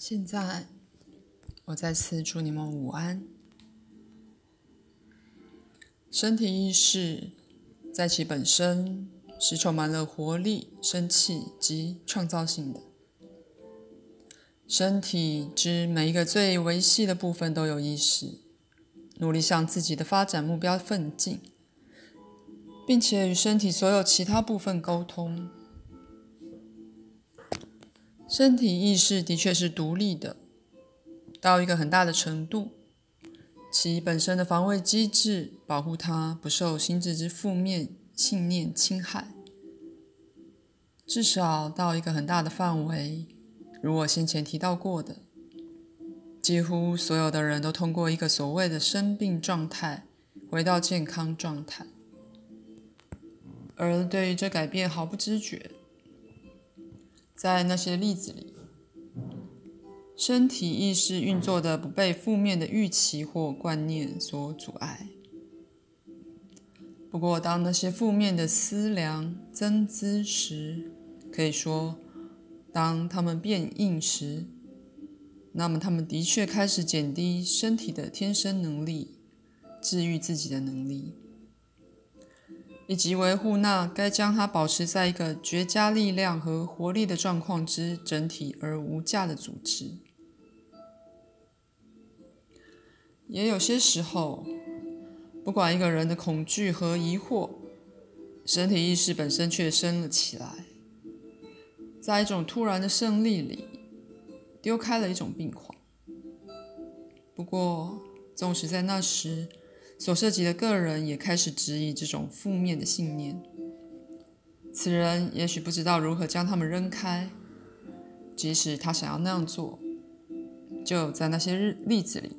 现在，我再次祝你们午安。身体意识在其本身是充满了活力、生气及创造性的。身体之每一个最维系的部分都有意识，努力向自己的发展目标奋进，并且与身体所有其他部分沟通。身体意识的确是独立的，到一个很大的程度，其本身的防卫机制保护它不受心智之负面信念侵害。至少到一个很大的范围，如我先前提到过的，几乎所有的人都通过一个所谓的生病状态回到健康状态，而对于这改变毫不知觉。在那些例子里，身体意识运作的不被负面的预期或观念所阻碍。不过，当那些负面的思量增资时，可以说，当它们变硬时，那么它们的确开始减低身体的天生能力，治愈自己的能力。以及维护那该将它保持在一个绝佳力量和活力的状况之整体而无价的组织。也有些时候，不管一个人的恐惧和疑惑，身体意识本身却升了起来，在一种突然的胜利里，丢开了一种病狂。不过，纵使在那时，所涉及的个人也开始质疑这种负面的信念。此人也许不知道如何将他们扔开，即使他想要那样做，就在那些日例子里，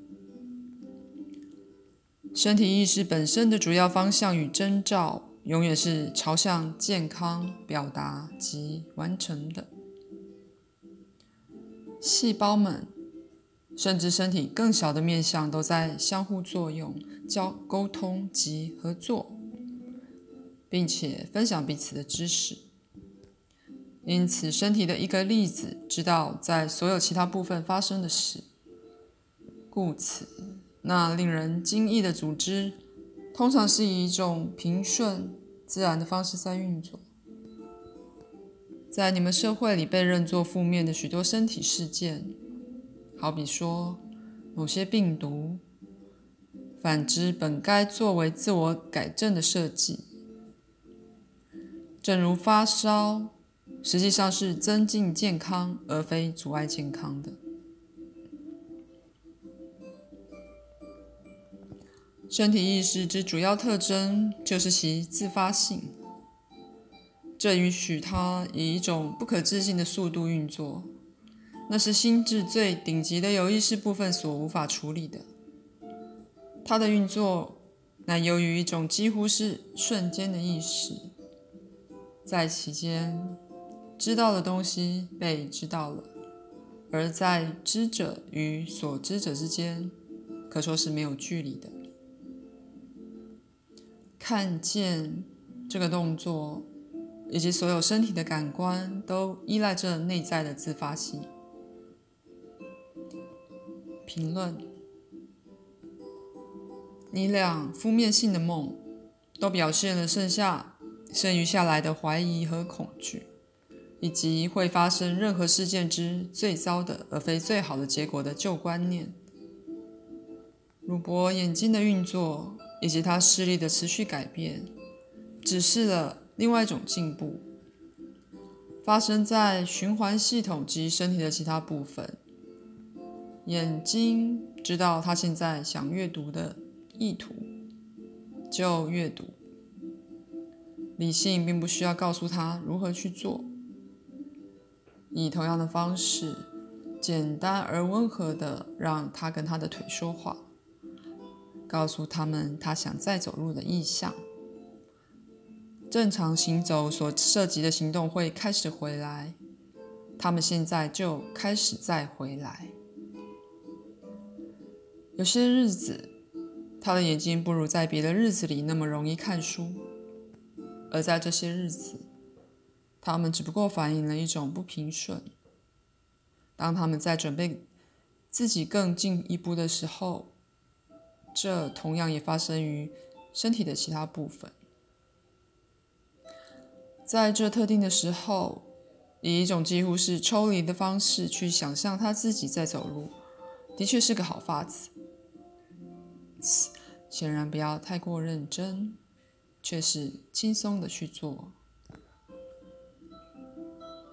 身体意识本身的主要方向与征兆，永远是朝向健康、表达及完成的。细胞们。甚至身体更小的面相都在相互作用、交沟通及合作，并且分享彼此的知识。因此，身体的一个粒子知道在所有其他部分发生的事。故此，那令人惊异的组织，通常是以一种平顺、自然的方式在运作。在你们社会里被认作负面的许多身体事件。好比说，某些病毒，反之本该作为自我改正的设计，正如发烧，实际上是增进健康而非阻碍健康的。身体意识之主要特征就是其自发性，这允许它以一种不可置信的速度运作。那是心智最顶级的有意识部分所无法处理的。它的运作乃由于一种几乎是瞬间的意识，在其间，知道的东西被知道了，而在知者与所知者之间，可说是没有距离的。看见这个动作，以及所有身体的感官，都依赖着内在的自发性。评论：你俩负面性的梦，都表现了剩下剩余下来的怀疑和恐惧，以及会发生任何事件之最糟的而非最好的结果的旧观念。鲁伯眼睛的运作以及他视力的持续改变，指示了另外一种进步，发生在循环系统及身体的其他部分。眼睛知道他现在想阅读的意图，就阅读。理性并不需要告诉他如何去做，以同样的方式，简单而温和的让他跟他的腿说话，告诉他们他想再走路的意向。正常行走所涉及的行动会开始回来，他们现在就开始再回来。有些日子，他的眼睛不如在别的日子里那么容易看书；而在这些日子，他们只不过反映了一种不平顺。当他们在准备自己更进一步的时候，这同样也发生于身体的其他部分。在这特定的时候，以一种几乎是抽离的方式去想象他自己在走路，的确是个好法子。显然不要太过认真，却是轻松的去做。